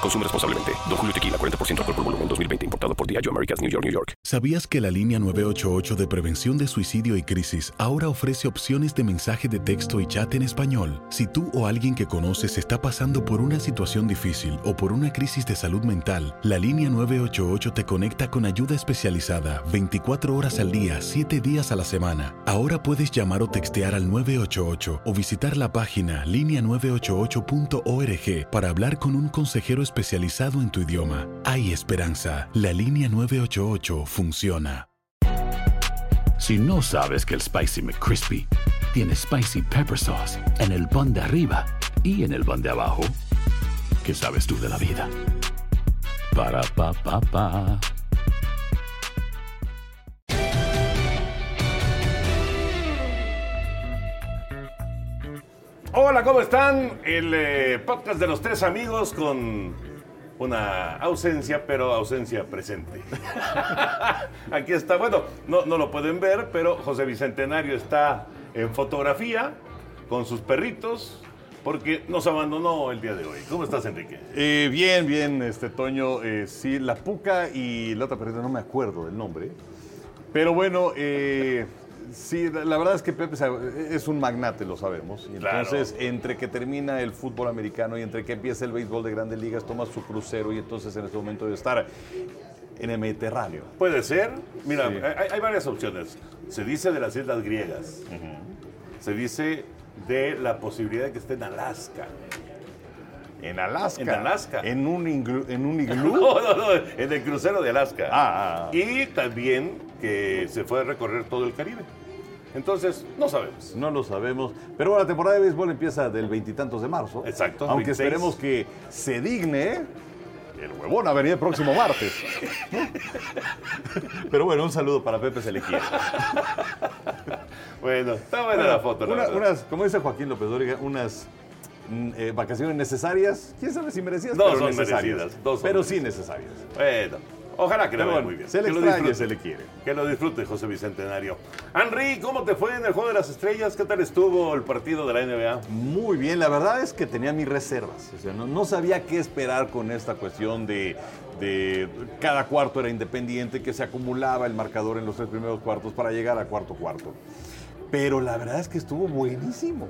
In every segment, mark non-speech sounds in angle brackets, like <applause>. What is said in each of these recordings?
Consume responsablemente. Don Julio Tequila, 40% alcohol por volumen, 2020. Importado por Diageo Americas, New York, New York. ¿Sabías que la línea 988 de prevención de suicidio y crisis ahora ofrece opciones de mensaje de texto y chat en español? Si tú o alguien que conoces está pasando por una situación difícil o por una crisis de salud mental, la línea 988 te conecta con ayuda especializada 24 horas al día, 7 días a la semana. Ahora puedes llamar o textear al 988 o visitar la página línea988.org para hablar con un consejero especializado en tu idioma. Hay esperanza. La línea 988 funciona. Si no sabes que el Spicy McCrispy tiene Spicy Pepper Sauce en el pan de arriba y en el pan de abajo, ¿qué sabes tú de la vida? Para, pa, pa, pa. Hola, ¿cómo están? El eh, podcast de los tres amigos con una ausencia, pero ausencia presente. <laughs> Aquí está, bueno, no, no lo pueden ver, pero José Bicentenario está en fotografía con sus perritos porque nos abandonó el día de hoy. ¿Cómo estás, Enrique? Eh, bien, bien, este Toño. eh, sí, la Puca y la otra perrita, no me acuerdo del nombre. Pero bueno, eh, sí, la, la verdad es que Pepe es un magnate, lo sabemos. Claro. entonces, entre que termina el fútbol americano y entre que empieza el béisbol de grandes ligas, toma su crucero y entonces en este momento debe estar en el Mediterráneo. Puede ser. Mira, Sí. hay, hay varias opciones. Se dice de las islas griegas. Se dice de la posibilidad de que esté en Alaska. En Alaska. En Alaska. En un, iglu- en un <laughs> iglú. No, no, no, en el crucero de Alaska. Ah, ah, ah. Y también que se fue a recorrer todo el Caribe. Entonces, no sabemos. No lo sabemos. Pero bueno, la temporada de béisbol empieza del veintitantos de marzo. Exacto, Aunque 26. esperemos que se digne el huevón a venir el próximo martes. <laughs> Pero bueno, un saludo para Pepe Selequía. Bueno, está buena la foto. la Una- unas, como dice Joaquín López Dóriga, unas mm, eh, vacaciones necesarias. ¿Quién sabe si merecidas? No pero son necesarias. merecidas, dos son pero sí necesarias. Bueno, ojalá que le vaya muy bien. se le Que lo extraña, disfrute. se le quiere. Que lo disfrute, José Bicentenario. Henry, ¿cómo te fue en el Juego de las Estrellas? ¿Qué tal estuvo el partido de la NBA? Muy bien, la verdad es que tenía mis reservas. O sea, no, no sabía qué esperar con esta cuestión de, de cada cuarto era independiente, que se acumulaba el marcador en los tres primeros cuartos para llegar a cuarto cuarto. Pero la verdad es que estuvo buenísimo.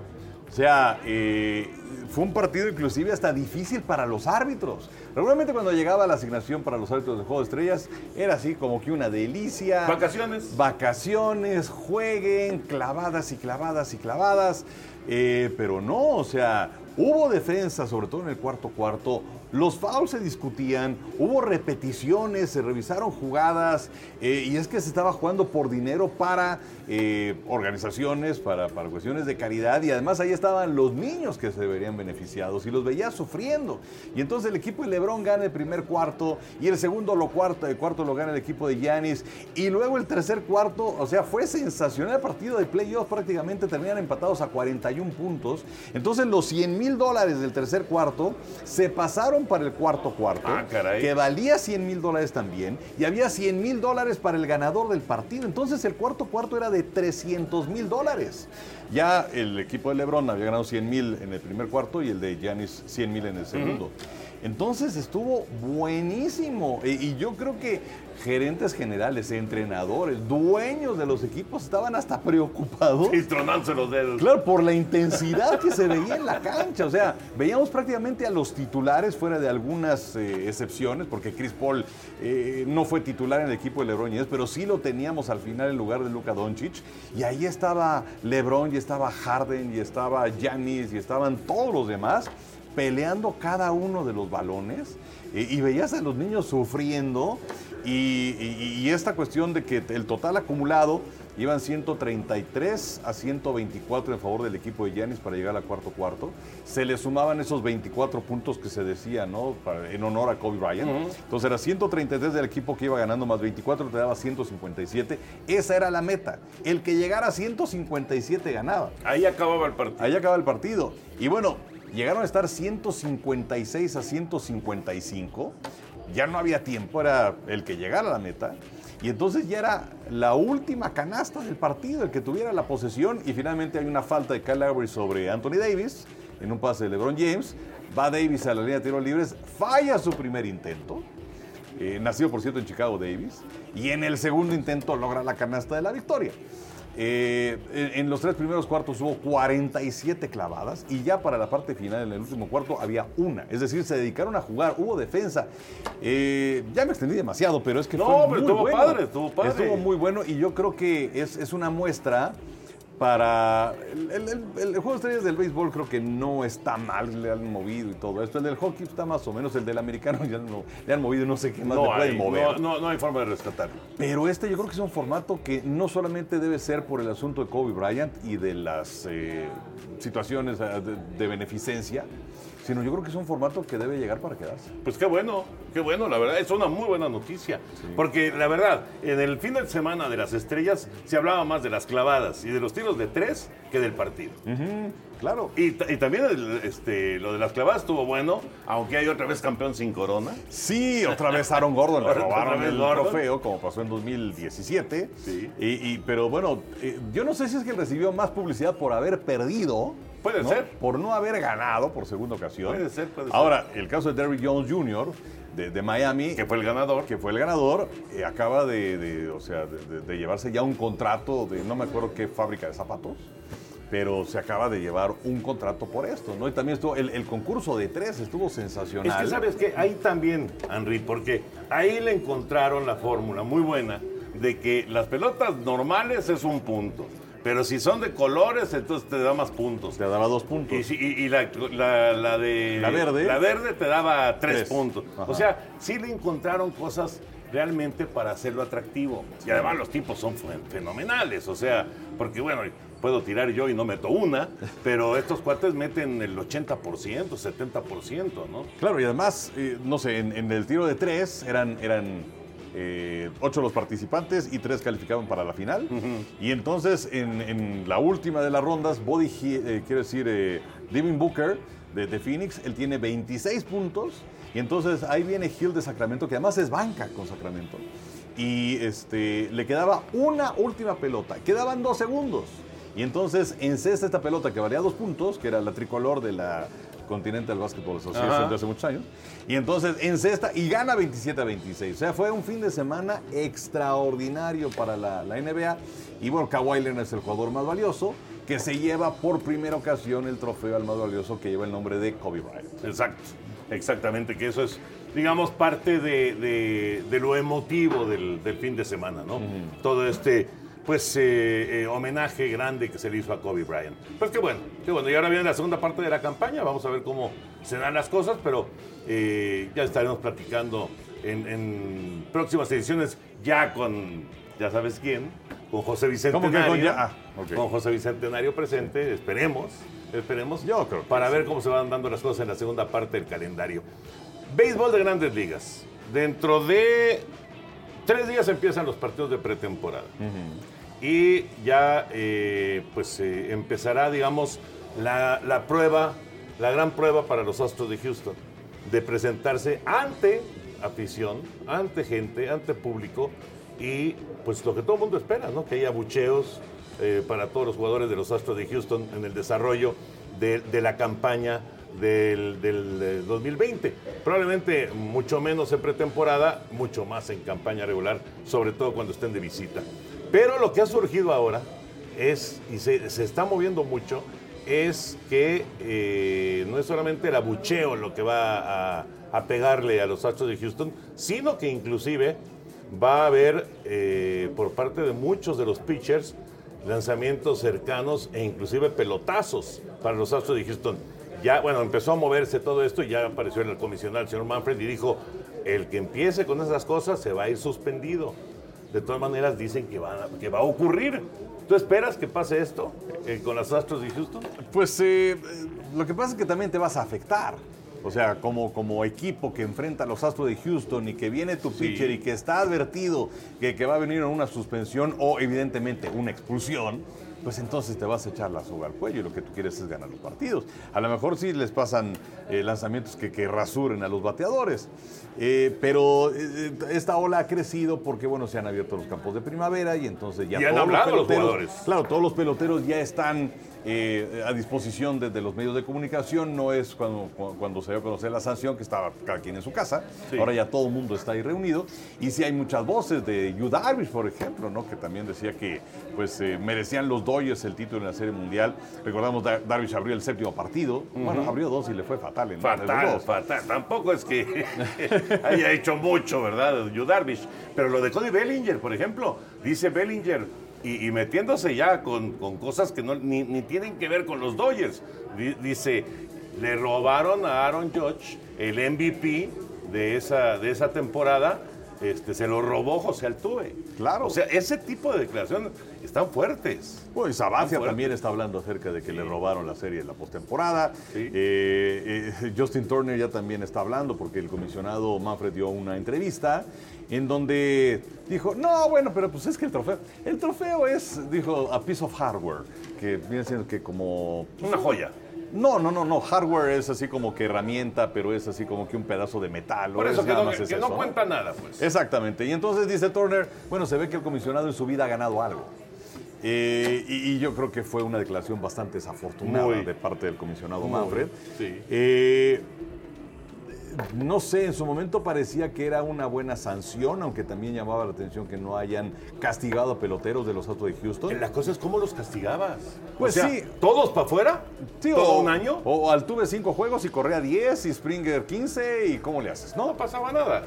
O sea, eh, fue un partido inclusive hasta difícil para los árbitros. Regularmente cuando llegaba la asignación para los árbitros del Juego de Estrellas era así como que una delicia. ¿Vacaciones? Vacaciones, jueguen, clavadas y clavadas y clavadas. Eh, pero no, o sea, hubo defensa, sobre todo en el cuarto cuarto. Los fouls se discutían, hubo repeticiones, se revisaron jugadas eh, y es que se estaba jugando por dinero para eh, organizaciones, para, cuestiones de caridad y además ahí estaban los niños que se verían beneficiados y los veía sufriendo. Y entonces el equipo de Lebron gana el primer cuarto y el segundo lo cuarto, el cuarto lo gana el equipo de Giannis y luego el tercer cuarto, o sea, fue sensacional el partido de playoff, prácticamente terminan empatados a 41 puntos. Entonces los 100 mil dólares del tercer cuarto se pasaron para el cuarto cuarto, Ah, que valía 100 mil dólares también, y había 100 mil dólares para el ganador del partido. Entonces el cuarto cuarto era de 300 mil dólares. Ya el equipo de Lebron había ganado 100 mil en el primer cuarto y el de Giannis 100 mil en el segundo. Entonces estuvo buenísimo. E- Y, yo creo que gerentes generales, entrenadores, dueños de los equipos estaban hasta preocupados. Y tronándose los dedos. Claro, por la intensidad que se veía en la cancha. O sea, veíamos prácticamente a los titulares, fuera de algunas eh, excepciones, porque Chris Paul eh, no fue titular en el equipo de LeBron James, pero sí lo teníamos al final en lugar de Luka Doncic. Y ahí estaba LeBron, y estaba Harden, y estaba Giannis, y estaban todos los demás peleando cada uno de los balones. eh, y veías a los niños sufriendo. Y, y- y esta cuestión de que el total acumulado iban 133 a 124 en favor del equipo de Giannis para llegar al cuarto cuarto. Se le sumaban esos 24 puntos que se decía, ¿no? Para- en honor a Kobe Bryant. Entonces era 133 del equipo que iba ganando más 24 te daba 157. Esa era la meta. El que llegara a 157 ganaba. Ahí acababa el partido. Ahí acaba el partido. Y bueno, llegaron a estar 156 a 155. Ya no había tiempo, era el que llegara a la meta. Y entonces ya era la última canasta del partido, el que tuviera la posesión. Y finalmente hay una falta de Kyle Lowry sobre Anthony Davis en un pase de LeBron James. Va Davis a la línea de tiros libres, falla su primer intento. Eh, nacido por cierto en Chicago Davis. Y en el segundo intento logra la canasta de la victoria. Eh, en, los tres primeros cuartos hubo 47 clavadas y ya para la parte final, en el último cuarto, había una. Es decir, se dedicaron a jugar, hubo defensa. Eh, ya me extendí demasiado, pero es que No, fue pero muy estuvo bueno. padre, estuvo padre. Estuvo muy bueno y yo creo que es, es una muestra para... El, el- el- el juego de estrellas del béisbol creo que no está mal, le han movido y todo esto. El del hockey está más o menos, el del americano <laughs> ya no, le han movido, no sé qué más le pueden hay, mover. no, no- no hay forma de rescatarlo. Pero este yo creo que es un formato que no solamente debe ser por el asunto de Kobe Bryant y de las eh, situaciones eh, de, de beneficencia, sino yo creo que es un formato que debe llegar para quedarse. Pues qué bueno, qué bueno, la verdad, es una muy buena noticia. Porque la verdad, en el fin de semana de las estrellas se hablaba más de las clavadas y de los tiros de tres que del partido. Claro. Y, ta- y también el, este, lo de las clavadas estuvo bueno, aunque hay otra vez campeón sin corona. Sí, otra vez Aaron Gordon le <laughs> robaron el Gordon. trofeo, como pasó en 2017. Sí. Y, y- pero bueno, eh, yo no sé si es que recibió más publicidad por haber perdido. Puede ¿no? ser. Por no haber ganado por segunda ocasión. Puede ser, puede ser. Ahora, el caso de Derrick Jones Jr. de, de Miami. Que fue el ganador. que fue el ganador, eh, acaba de, de, o sea, de llevarse ya un contrato de no me acuerdo qué fábrica de zapatos, pero se acaba de llevar un contrato por esto, ¿no? Y también estuvo, el, el concurso de tres estuvo sensacional. Es que sabes que ahí también, Henry, porque ahí le encontraron la fórmula muy buena de que las pelotas normales es un punto, pero si son de colores, entonces te da más puntos. Te daba dos puntos. Y, si- y- y la, la- la de La verde. la verde te daba tres, Tres. puntos. Ajá. O sea, sí le encontraron cosas realmente para hacerlo atractivo. Y además los tipos son fen- fenomenales. O sea, porque bueno, puedo tirar yo y no meto una, <laughs> pero estos cuates meten el 80%, 70%, ¿no? Claro, y además, eh, no sé, en, en el tiro de tres eran, eran eh, ocho los participantes y tres calificaban para la final. Y entonces, en, en la última de las rondas, Body, eh, quiero decir, eh, Devin Booker de, de Phoenix, él tiene 26 puntos. Y entonces ahí viene Hill de Sacramento, que además es banca con Sacramento. Y este, le quedaba una última pelota. Quedaban dos segundos. Y entonces encesta esta pelota que valía dos puntos, que era la tricolor de la Continental Basketball Association Ajá. de hace muchos años. Y entonces encesta y gana 27 a 26. O sea, fue un fin de semana extraordinario para la, la NBA. Y bueno, Kawhi Leonard es el jugador más valioso, que se lleva por primera ocasión el trofeo al más valioso que lleva el nombre de Kobe Bryant. Exacto, exactamente, que eso es, digamos, parte de, de- de lo emotivo del, del fin de semana, ¿no? Todo este, pues, eh, eh, homenaje grande que se le hizo a Kobe Bryant. Pues qué bueno, qué bueno. Y ahora viene la segunda parte de la campaña, vamos a ver cómo se dan las cosas, pero eh, ya estaremos platicando en, en próximas ediciones ya con, ya sabes quién, con José Bicentenario. ¿Cómo que con ya? Ah, ok. Con José Bicentenario presente, esperemos, esperemos. Yo creo Para sí. ver cómo se van dando las cosas en la segunda parte del calendario. Béisbol de grandes ligas. Dentro de tres días empiezan los partidos de pretemporada. Y ya eh, pues eh, empezará, digamos, la, la prueba, la gran prueba para los Astros de Houston, de presentarse ante afición, ante gente, ante público y pues lo que todo el mundo espera, ¿no? Que haya bucheos eh, para todos los jugadores de los Astros de Houston en el desarrollo de, la campaña del, del, eh, 2020. Probablemente mucho menos en pretemporada, mucho más en campaña regular, sobre todo cuando estén de visita. Pero lo que ha surgido ahora es, y se, está moviendo mucho, es que eh, no es solamente el abucheo lo que va a, pegarle a los Astros de Houston, sino que inclusive va a haber eh, por parte de muchos de los pitchers lanzamientos cercanos e inclusive pelotazos para los Astros de Houston. Ya, bueno, empezó a moverse todo esto y ya apareció el comisionado, el señor Manfred, y dijo, el que empiece con esas cosas se va a ir suspendido. De todas maneras dicen que va, a- que va a ocurrir. ¿Tú esperas que pase esto eh, con los Astros de Houston? Pues eh, eh, lo que pasa es que también te vas a afectar. O sea, como, como equipo que enfrenta a los Astros de Houston y que viene tu pitcher y que está advertido que, que va a venir una suspensión o evidentemente una expulsión, pues entonces te vas a echar la soga al cuello y lo que tú quieres es ganar los partidos. A lo mejor sí les pasan eh, lanzamientos que, que rasuren a los bateadores. Eh, pero eh, esta ola ha crecido porque, bueno, se han abierto los campos de primavera y entonces ya Y han todos hablado los peloteros- jugadores. Claro, todos los peloteros ya están eh, a disposición desde los medios de comunicación. No es cuando, cu- cuando se dio a conocer la sanción, que estaba cada quien en su casa. Sí. Ahora ya todo el mundo está ahí reunido. Y sí hay muchas voces de Yu Darvish, por ejemplo, ¿no? que también decía que pues, eh, merecían los Dodgers el título en la Serie Mundial. Recordamos, Dar- Darvish abrió el séptimo partido. Bueno, abrió dos y le fue fatal en Fatal, dos. fatal. Tampoco es que <laughs> haya hecho mucho, ¿verdad? Yu Darvish. Pero lo de Cody Bellinger, por ejemplo, dice Bellinger, y, metiéndose ya con, con cosas que no, ni, ni tienen que ver con los Dodgers. Di- dice, le robaron a Aaron Judge el MVP de esa, de esa temporada. Este, se lo robó José Altuve. Claro. O sea, ese tipo de declaraciones están fuertes. Bueno, y fuerte. también está hablando acerca de que le robaron la serie en la postemporada. Sí. Eh, eh, Justin Turner ya también está hablando porque el comisionado Manfred dio una entrevista en donde dijo, no, bueno, pero pues es que el trofeo, el trofeo es, dijo, a piece of hardware, que viene siendo que como... Una joya. No, no, no, no, hardware es así como que herramienta, pero es así como que un pedazo de metal. Por o eso es que nada no, más es que eso, no cuenta nada, pues. Exactamente. Y entonces dice Turner, bueno, se ve que el comisionado en su vida ha ganado algo. Eh, y, y yo creo que fue una declaración bastante desafortunada Muy. de parte del comisionado Manfred. sí. Eh, no sé, en su momento parecía que era una buena sanción, aunque también llamaba la atención que no hayan castigado a peloteros de los Astros de Houston. La cosa es cómo los castigabas. Pues O sea, sí. ¿Todos para afuera? Sí, ¿Todo o- un año? O Altuve cinco juegos y Correa 10 y Springer 15 y ¿cómo le haces? No No, pasaba nada.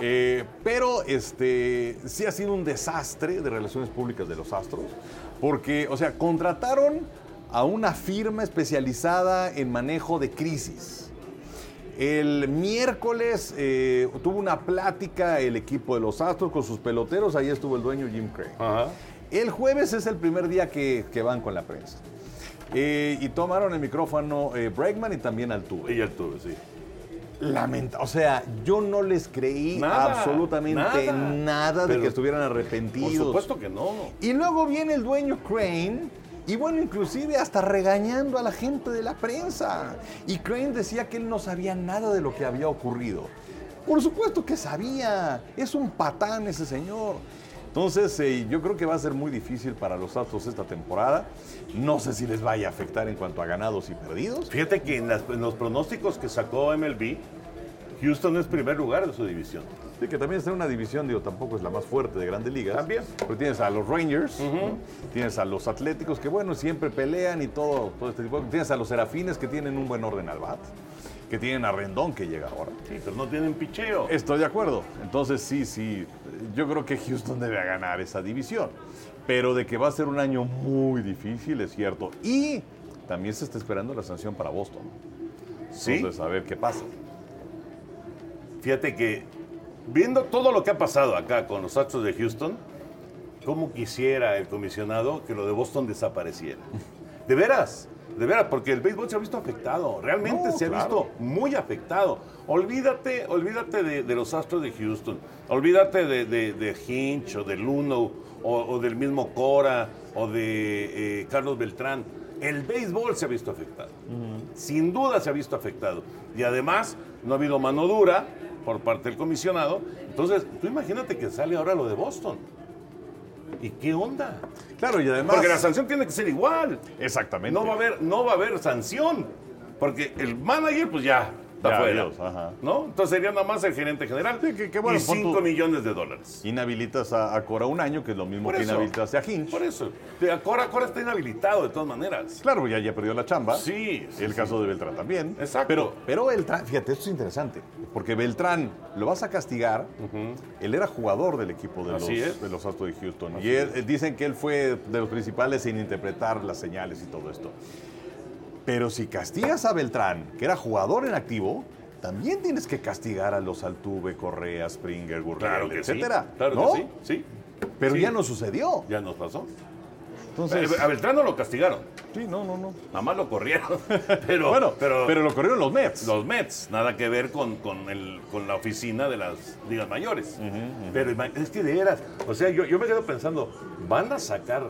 Eh, pero este sí ha sido un desastre de relaciones públicas de los Astros, porque, o sea, contrataron a una firma especializada en manejo de crisis. El miércoles eh, tuvo una plática el equipo de los Astros con sus peloteros, ahí estuvo el dueño Jim Craig. Ajá. El jueves es el primer día que, que van con la prensa. Eh, y tomaron el micrófono eh, Bregman y también Altuve. Y ya tuve, sí. Lamenta, o sea, yo no les creí Nada, absolutamente nada, nada. de Pero- que estuvieran Por arrepentidos. supuesto que no. Y luego viene el dueño Crane y bueno, inclusive hasta regañando a la gente de la prensa. Y Crane decía que él no sabía nada de lo que había ocurrido. Por supuesto que sabía, es un patán ese señor. Entonces, eh, yo creo que va a ser muy difícil para los Astros esta temporada. No sé si les vaya a afectar en cuanto a ganados y perdidos. Fíjate que en, en los pronósticos que sacó MLB, Houston es primer lugar de su división. Sí, que también está en una división, digo, tampoco es la más fuerte de grandes ligas. También. Pero tienes a los Rangers, ¿no? tienes a los Atléticos, que bueno, siempre pelean y todo, todo este tipo. de- Tienes a los Serafines, que tienen un buen orden al bat. Que tienen a Rendón, que llega ahora. Sí, pero no tienen picheo. Estoy de acuerdo. Entonces, sí, sí, yo creo que Houston debe ganar esa división. Pero de que va a ser un año muy difícil, es cierto. Y también se está esperando la sanción para Boston. Sí. Entonces, a ver qué pasa. Fíjate que viendo todo lo que ha pasado acá con los Astros de Houston, ¿cómo quisiera el comisionado que lo de Boston desapareciera? <laughs> De veras, de veras, porque el béisbol se ha visto afectado, realmente No, se ha claro. visto muy afectado. Olvídate, olvídate de, de los Astros de Houston, olvídate de, de, de Hinch o de Luno o, o del mismo Cora o de eh, Carlos Beltrán. El béisbol se ha visto afectado. Sin duda se ha visto afectado. Y además no ha habido mano dura por parte del comisionado. Entonces, tú imagínate que sale ahora lo de Boston. ¿Y qué onda? Claro, y además. Porque la sanción tiene que ser igual. Exactamente. No va a haber, no va a haber sanción. Porque el manager, pues ya, está Ya, fuera. adiós, ajá. ¿No? Entonces sería nada más el gerente general. Sí, que- que bueno, y pon 5 tú- millones de dólares. Inhabilitas a, a Cora un año, que es lo mismo Por que eso. inhabilitas a Hinch. Por eso. Te- Cora, Cora está inhabilitado de todas maneras. Claro, ya, ya perdió la chamba. Sí, sí, El sí. caso de Beltrán también. Exacto. Pero, pero Beltrán, fíjate, esto es interesante. Porque Beltrán lo vas a castigar. Él era jugador del equipo de, los, es. de los Astros de Houston. Así y él- es. eh, dicen que él fue de los principales en interpretar las señales y todo esto. Pero si castigas a Beltrán, que era jugador en activo, también tienes que castigar a los Altuve, Correa, Springer, Gurriel, Claro que etcétera. sí. Claro ¿no? que sí. Sí. Pero Sí. ya no sucedió. Ya nos pasó. Entonces, a Beltrán no lo castigaron. sí, no, no, no. Nada más lo corrieron. <laughs> Pero, bueno, pero, pero, lo corrieron los Mets. los Mets, nada que ver con, con, el, con la oficina de las ligas mayores. Pero es que de veras, o sea, yo, yo me quedo pensando, ¿van a sacar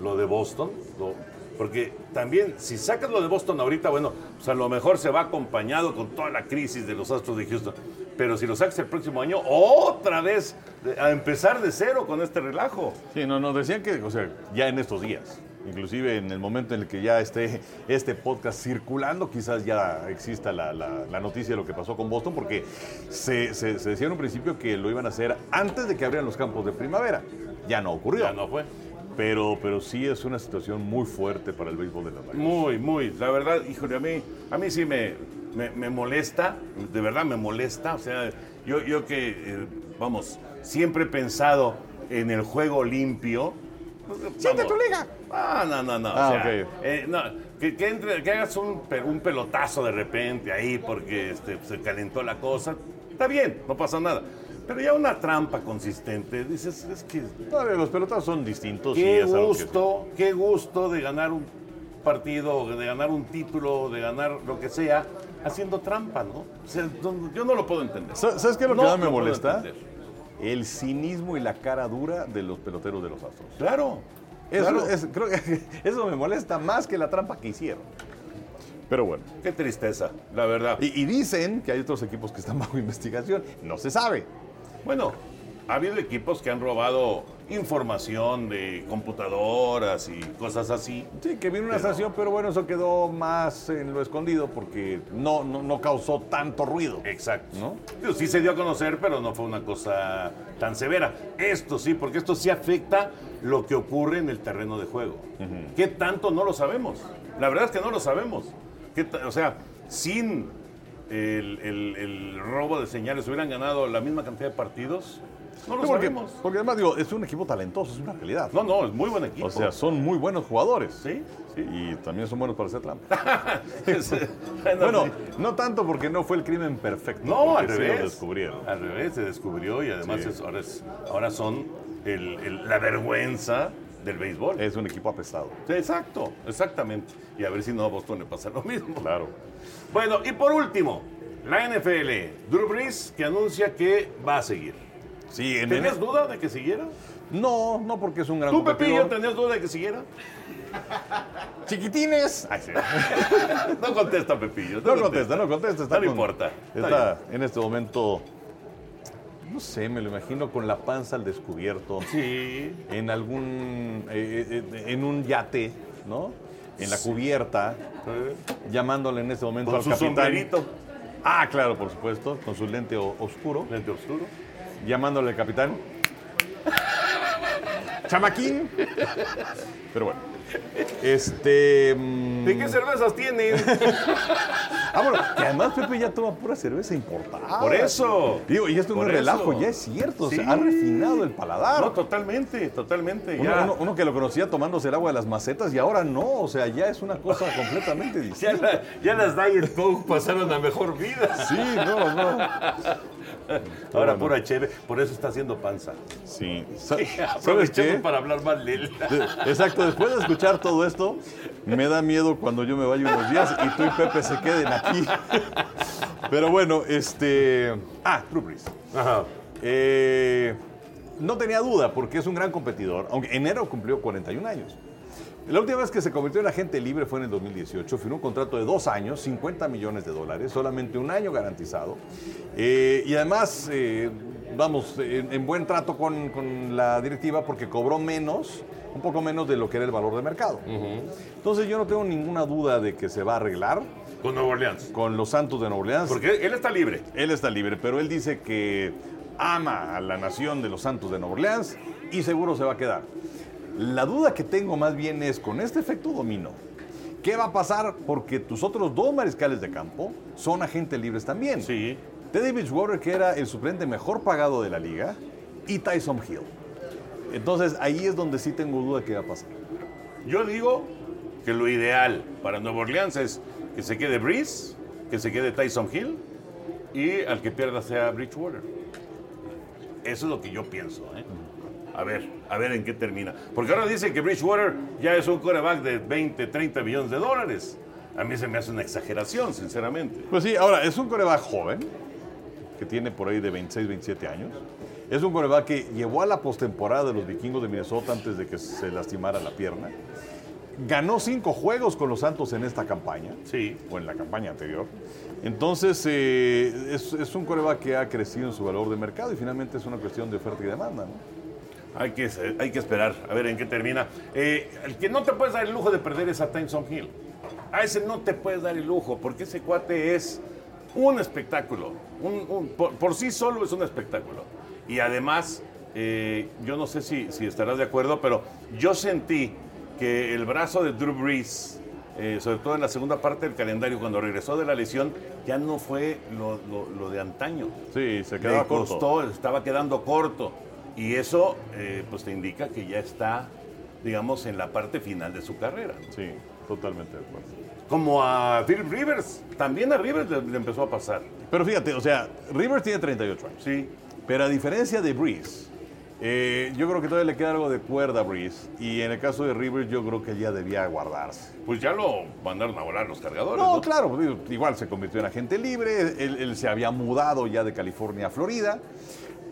lo de Boston? Lo- porque también, si sacas lo de Boston ahorita, bueno, pues a lo mejor se va acompañado con toda la crisis de los Astros de Houston. Pero si lo sacas el próximo año, otra vez a empezar de cero con este relajo. Sí, no, nos decían que, o sea, ya en estos días, inclusive en el momento en el que ya esté este podcast circulando, quizás ya exista la, la- la noticia de lo que pasó con Boston, porque se, se- se decía en un principio que lo iban a hacer antes de que abrieran los campos de primavera. Ya no ocurrió. Ya no fue. Pero, pero sí es una situación muy fuerte para el béisbol de las Mayores. Muy, muy. La verdad, híjole, a mí, a mí sí me, me, me molesta, de verdad me molesta. O sea, yo, yo que, eh, vamos, siempre he pensado en el juego limpio. ¡Siente tu liga! Ah, no, no, no. o Ah, sea, eh, no, que, que entre- que hagas un, un pelotazo de repente ahí porque este, se calentó la cosa. Está bien, no pasa nada. Pero ya una trampa consistente, dices, es que Todavía los pelotazos son distintos. y Qué es algo que- gusto, qué gusto de ganar un partido, de ganar un título, de ganar lo que sea, haciendo trampa, ¿no? O sea, yo no lo puedo entender. Sa- ¿Sabes qué es lo que No más me molesta? El cinismo y la cara dura de los peloteros de los Astros. Claro. Eso, claro. es- creo que <laughs> eso me molesta más que la trampa que hicieron. Pero bueno. Qué tristeza, la verdad. Y, y dicen que hay otros equipos que están bajo <laughs> investigación. No se sabe. Bueno, ha habido equipos que han robado información de computadoras y cosas así. Sí, que vino una sanción, pero bueno, eso quedó más en lo escondido porque no, no, no causó tanto ruido. Exacto. ¿No? Digo, Sí se dio a conocer, pero no fue una cosa tan severa. Esto sí, porque esto sí afecta lo que ocurre en el terreno de juego. ¿Qué tanto no lo sabemos? La verdad es que no lo sabemos. ¿Qué ta- o sea, sin el, el- el robo de señales hubieran ganado la misma cantidad de partidos. No lo porque, sabemos. porque además digo, es un equipo talentoso, es una realidad. No, no, es muy buen equipo. O sea, son muy buenos jugadores. sí, sí. Y también son buenos para hacer trampa. <laughs> bueno, bueno, no tanto porque no fue el crimen perfecto. No, al sí lo revés. descubrieron. Al revés, se descubrió y además Sí. es- ahora, es- ahora son el- el- la vergüenza del béisbol. Es un equipo apestado. Exacto, exactamente. Y a ver si no a Boston le pasa lo mismo. Claro. Bueno, y por último, la NFL. Drew Brees que anuncia que va a seguir. Sí, en ¿Tenías en- duda de que siguiera? No, no porque es un gran ¿Tú, Pepillo, tenías duda de que siguiera? Chiquitines. Ay, sí. <laughs> No contesta, Pepillo. No contesta, no contesta. Está No con- importa. Está Está en este momento, no sé, me lo imagino con la panza al descubierto. Sí. En algún, eh, eh, en un yate, ¿no? En la cubierta, llamándole en este momento Con al su capitán. sombrerito. Ah, claro, por supuesto, con su lente oscuro, Lente oscuro. llamándole al capitán. Chamaquín. Pero bueno. Este. mm, ¿De qué cervezas tienen? <laughs> Ah, bueno, que además Pepe ya toma pura cerveza importada. Por eso. Digo, y esto no es relajo, eso. ya es cierto, Sí. se ha refinado el paladar. No, totalmente, totalmente. uno, ya. uno- uno que lo conocía tomándose el agua de las macetas y ahora no, o sea, ya es una cosa <laughs> completamente Ya, distinta. la- ya las Diet Coke pasaron a mejor vida. Sí, no, no. Ahora bueno. pura cheve, por eso está haciendo panza. Sí. Sa- <laughs> ¿Sabes qué? para hablar mal de él. De- Exacto, después de escuchar todo esto, me da miedo cuando yo me vaya unos días y tú y Pepe se queden aquí. Pero bueno, este. Ah, Drew Brees. Ajá. Eh, no tenía duda porque es un gran competidor, aunque enero cumplió 41 años. La última vez que se convirtió en agente libre fue en el 2018. Firmó un contrato de dos años, 50 millones de dólares, solamente un año garantizado. Eh, y además, eh, vamos, en, en buen trato con, con la directiva porque cobró menos, un poco menos de lo que era el valor de mercado. Entonces yo no tengo ninguna duda de que se va a arreglar Con Nueva Orleans. con los Santos de Nueva Orleans. Porque él está libre. Él está libre, pero él dice que ama a la nación de los Santos de Nueva Orleans y seguro se va a quedar. La duda que tengo más bien es con este efecto dominó. ¿Qué va a pasar? Porque tus otros dos mariscales de campo son agentes libres también. Sí. Teddy Bridgewater, que era el suplente mejor pagado de la liga, y Tyson Hill. Entonces ahí es donde sí tengo duda qué va a pasar. Yo digo que lo ideal para Nueva Orleans es que se quede Breeze, que se quede Tyson Hill y al que pierda sea Bridgewater. Eso es lo que yo pienso. ¿eh? A ver, a ver en qué termina. Porque ahora dicen que Bridgewater ya es un coreback de 20, 30 millones de dólares. A mí se me hace una exageración, sinceramente. Pues sí, ahora, es un coreback joven, que tiene por ahí de 26, 27 años. Es un coreback que llevó a la postemporada de los vikingos de Minnesota antes de que se lastimara la pierna. Ganó cinco juegos con los Santos en esta campaña. Sí. O en la campaña anterior. Entonces, eh, es, es un coreback que ha crecido en su valor de mercado y finalmente es una cuestión de oferta y demanda, ¿no? Hay que, hay que esperar a ver en qué termina. Eh, el que no te puedes dar el lujo de perder es a Tyson Hill. A ese no te puedes dar el lujo, porque ese cuate es un espectáculo. Un- un- por, por sí solo es un espectáculo. Y además, eh, yo no sé si, si estarás de acuerdo, pero yo sentí que el brazo de Drew Brees, eh, sobre todo en la segunda parte del calendario, cuando regresó de la lesión, ya no fue lo, lo- lo de antaño. Sí, se Le quedaba corto. costó, estaba quedando corto. Y eso, eh, pues te indica que ya está, digamos, en la parte final de su carrera. ¿no? Sí, totalmente de acuerdo. Como a Philip Rivers. También a Rivers le, le empezó a pasar. Pero fíjate, o sea, Rivers tiene 38 años. Sí. Pero a diferencia de Breeze, eh, yo creo que todavía le queda algo de cuerda a Breeze. Y en el caso de Rivers, yo creo que ya debía guardarse. Pues ya lo mandaron a volar los cargadores. No, ¿no? claro, pues, igual se convirtió en agente libre. Él, él se había mudado ya de California a Florida.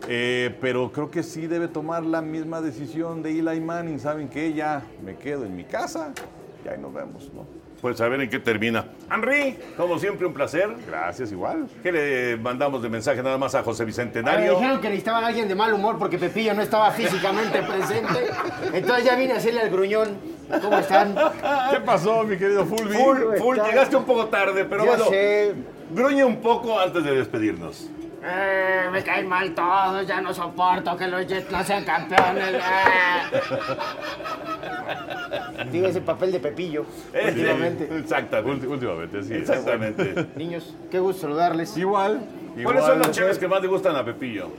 Eh, pero creo que sí debe tomar la misma decisión de Eli Manning. Saben que ya me quedo en mi casa y ahí nos vemos, ¿no? Pues a ver en qué termina. Henry, como siempre, un placer. Gracias, igual. ¿Qué le mandamos de mensaje nada más a José Ah, Me Bicentenario? dijeron que necesitaban a alguien de mal humor porque Pepillo no estaba físicamente presente. Entonces ya vine a hacerle al gruñón. ¿Cómo están? ¿Qué pasó, mi querido Fulvi? Full, llegaste un poco tarde, pero Ya bueno, sé. gruñe un poco antes de despedirnos. Eh, me caen mal todos, ya no soporto que los Jets no sean campeones. eh. Digo ese papel de Pepillo últimamente. Exactamente. Ulti- Últimamente, sí. Exactamente. Niños, qué gusto saludarles. Igual. ¿Cuáles son igual. las chaves que más le gustan a Pepillo?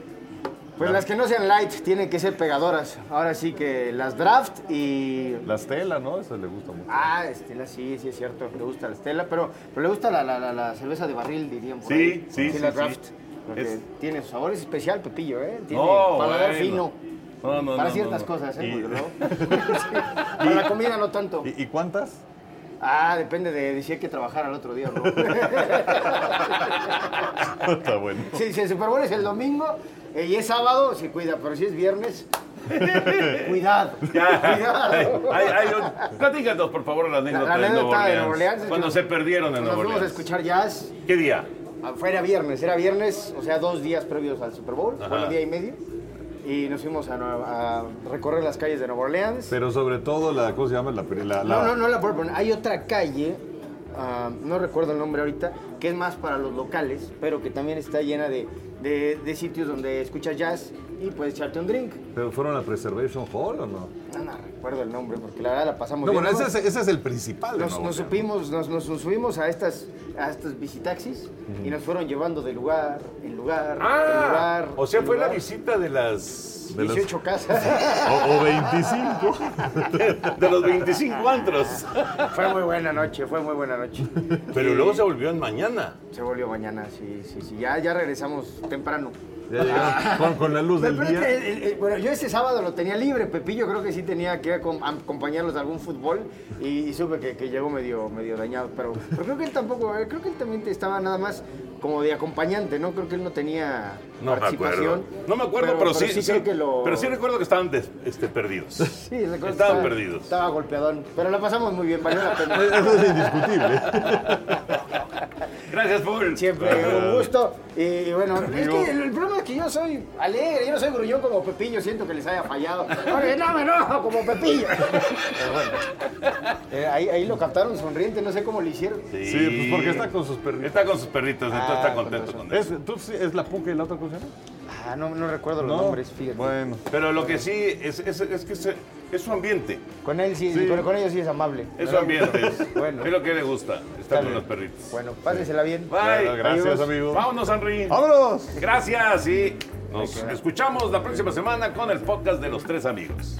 Pues las que no sean light tienen que ser pegadoras. Ahora sí que las draft y La Stella, ¿no? Esa le gusta mucho. Ah, Estela, sí, sí es cierto, le gusta la Estela, pero, pero le gusta la, la, la, la cerveza de barril, dirían por Sí, ahí. sí, sí, la sí. Porque Es- tiene su sabor es especial, Pepillo, ¿eh? Tiene No, paladar bueno. fino. No, no, para no, ciertas cosas, ¿eh? <laughs> Para la comida no tanto. ¿Y, y cuántas? Ah, depende de, de si hay que trabajar al otro día, ¿no? <laughs> Está bueno. si, si el Super Bowl es el domingo eh, y es sábado, se cuida, pero si es viernes, <laughs> cuidado. Ya. Cuidado. Hay- hay- hay un- platícanos, por favor, la anécdota, La- la de, Nueva anécdota de. Nueva Orleans es Cuando que se perdieron en Nos Nueva fuimos a escuchar jazz ¿Qué día? Ah, Fue era viernes, era viernes, o sea, dos días previos al Super Bowl, Ajá. bueno, día y medio. Y nos fuimos a, a recorrer las calles de Nueva Orleans. Pero sobre todo, la, ¿cómo se llama? La, la, la- no, no, no la Bourbon. Hay otra calle, ah, no recuerdo el nombre ahorita, que es más para los locales, pero que también está llena de, de- de sitios donde escuchas jazz y puedes echarte un drink. ¿Pero fueron a Preservation Hall o no? No, no recuerdo el nombre, porque la verdad la pasamos No, bien. bueno, ¿no? ese es, ese es el principal. Nos, nos supimos, nos, subimos a estas, a estos visitaxis y nos fueron llevando de lugar en lugar, en Ah, lugar. o sea, en fue la visita de las... de las- 18 casas. <laughs> O, o 25. <laughs> de los 25 antros. fue muy buena noche, fue muy buena noche. Pero Y luego se volvió en mañana. se volvió mañana, sí, sí, sí. Ya, ya regresamos temprano. Ya llegaron con, con la luz del día. que, bueno, yo este sábado lo tenía libre, Pepillo creo que sí tenía que acom- acompañarlos de algún fútbol y, y supe que, que llegó medio, medio dañado, pero, pero creo que él tampoco, eh, creo que él también estaba nada más como de acompañante, ¿no? Creo que él no tenía No me acuerdo. participación. No me acuerdo, pero, sí, sí, creo que lo... pero sí recuerdo que estaban des- este, perdidos. <laughs> Sí, recuerdo que Estaban estaba- perdidos. Estaba golpeadón, pero la pasamos muy bien, valió la pena. <laughs> Eso es indiscutible. Gracias, Paul. Siempre un gusto. Y bueno, es que el, el problema es que yo soy alegre, yo no soy gruñón como Pepillo, siento que les haya fallado. Oye, no me enojo como Pepillo. Pero bueno, eh, ahí, ahí lo captaron sonriente, no sé cómo lo hicieron. Sí, pues porque está con sus perritos. Está con sus perritos, entonces Ah, está con contento con eso. ¿Es, ¿tú sí- ¿Es la puca y la otra cosa? Ah, no, no recuerdo los nombres, fíjate. Bueno. Pero lo que sí es, es, es que es su ambiente. Con él sí, Sí. Con, con ellos sí es amable. Es su ambiente. Es, <laughs> Bueno. es lo que le gusta, estar con los perritos. Bueno, pásensela bien. Bye. Gracias, Adiós. amigo. Vámonos, Henry. ¡Vámonos! Gracias y nos escuchamos la próxima semana con el podcast de los tres amigos.